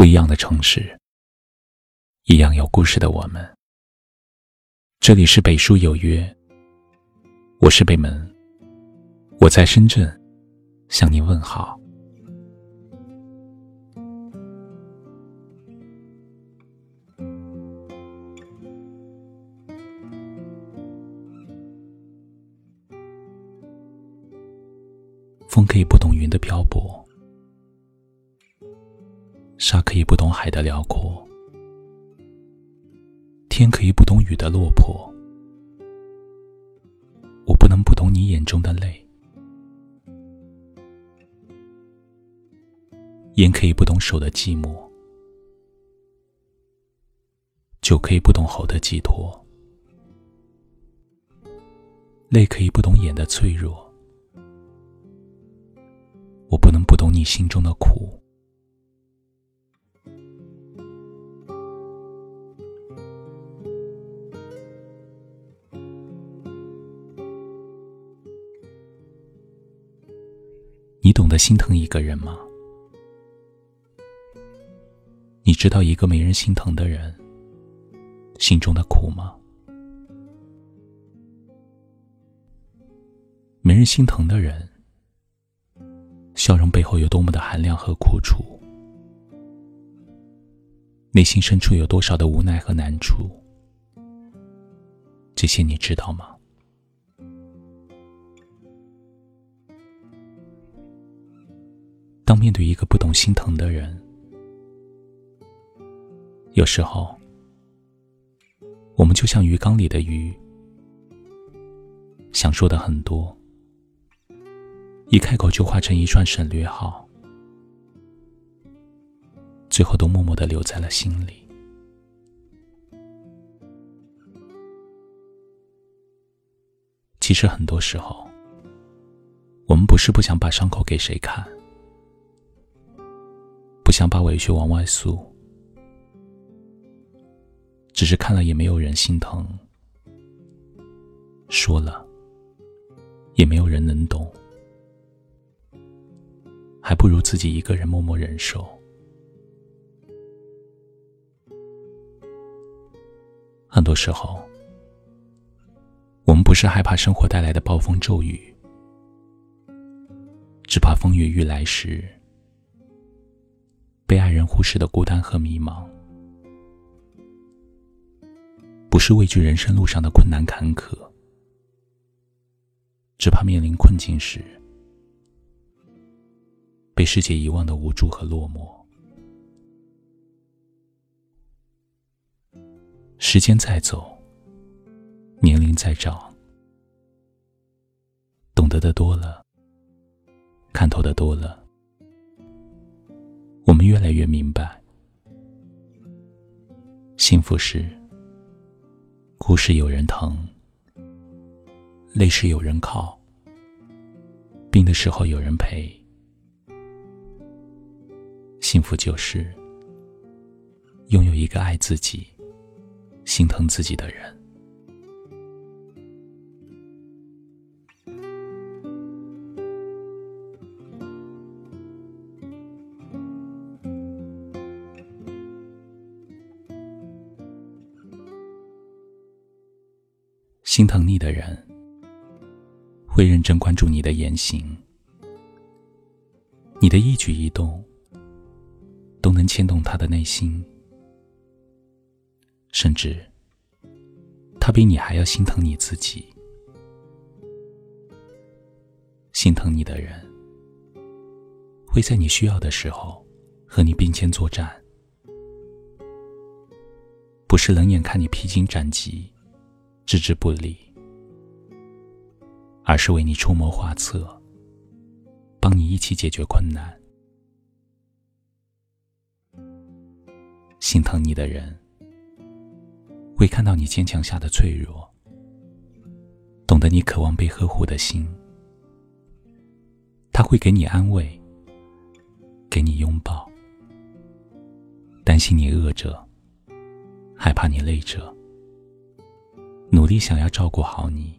不一样的城市，一样有故事的我们。这里是北书有约，我是北门，我在深圳向您问好。风可以不懂云的漂泊。沙可以不懂海的辽阔，天可以不懂雨的落魄，我不能不懂你眼中的泪。烟可以不懂手的寂寞，酒可以不懂喉的寄托，泪可以不懂眼的脆弱，我不能不懂你心中的苦。的心疼一个人吗？你知道一个没人心疼的人心中的苦吗？没人心疼的人，笑容背后有多么的寒凉和苦楚？内心深处有多少的无奈和难处？这些你知道吗？当面对一个不懂心疼的人，有时候，我们就像鱼缸里的鱼，想说的很多，一开口就化成一串省略号，最后都默默的留在了心里。其实很多时候，我们不是不想把伤口给谁看。不想把委屈往外诉，只是看了也没有人心疼，说了也没有人能懂，还不如自己一个人默默忍受。很多时候，我们不是害怕生活带来的暴风骤雨，只怕风雨欲来时。被爱人忽视的孤单和迷茫，不是畏惧人生路上的困难坎坷，只怕面临困境时被世界遗忘的无助和落寞。时间在走，年龄在长，懂得的多了，看透的多了。我们越来越明白，幸福是哭时有人疼，累时有人靠，病的时候有人陪。幸福就是拥有一个爱自己、心疼自己的人。心疼你的人，会认真关注你的言行，你的一举一动都能牵动他的内心，甚至他比你还要心疼你自己。心疼你的人，会在你需要的时候和你并肩作战，不是冷眼看你披荆斩棘。置之不理，而是为你出谋划策，帮你一起解决困难。心疼你的人，会看到你坚强下的脆弱，懂得你渴望被呵护的心。他会给你安慰，给你拥抱，担心你饿着，害怕你累着。努力想要照顾好你，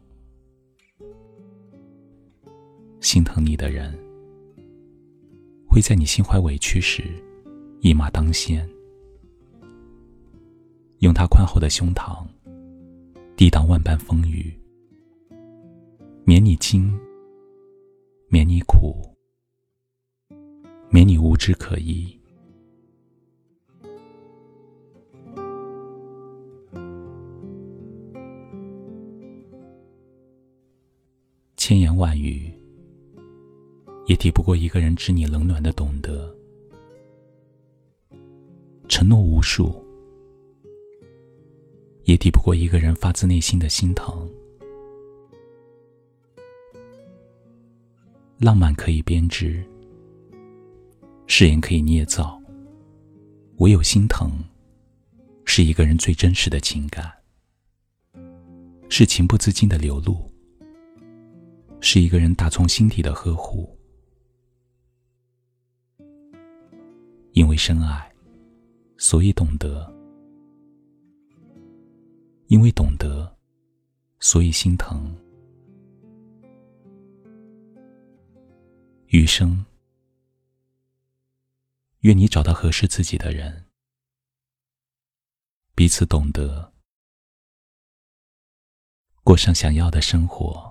心疼你的人，会在你心怀委屈时一马当先，用他宽厚的胸膛抵挡万般风雨，免你惊，免你苦，免你无枝可依。千言万语，也抵不过一个人知你冷暖的懂得。承诺无数，也抵不过一个人发自内心的心疼。浪漫可以编织，誓言可以捏造，唯有心疼，是一个人最真实的情感，是情不自禁的流露。是一个人打从心底的呵护，因为深爱，所以懂得；因为懂得，所以心疼。余生，愿你找到合适自己的人，彼此懂得，过上想要的生活。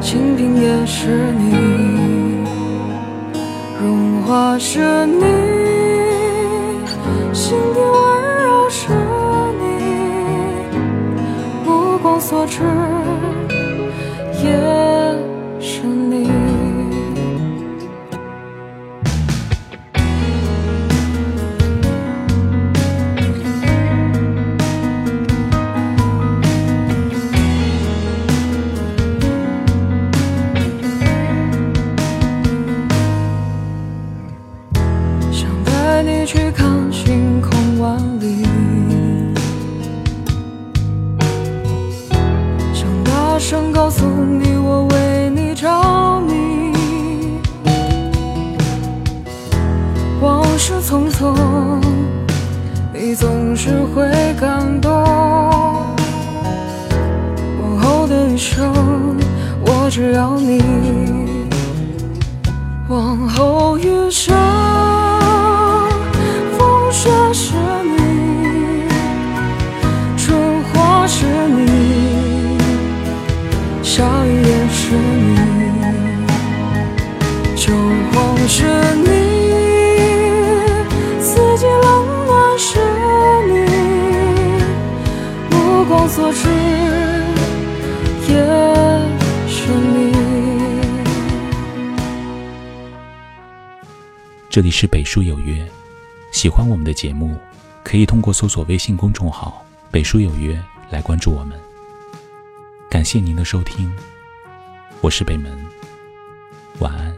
清贫也是你，荣华是你，心底温柔是你，目光所至也大声告诉你，我为你着迷。往事匆匆，你总是会感动。往后的一生，我只要你。目光所至也是你。这里是北书有约，喜欢我们的节目，可以通过搜索微信公众号“北书有约”来关注我们。感谢您的收听，我是北门，晚安。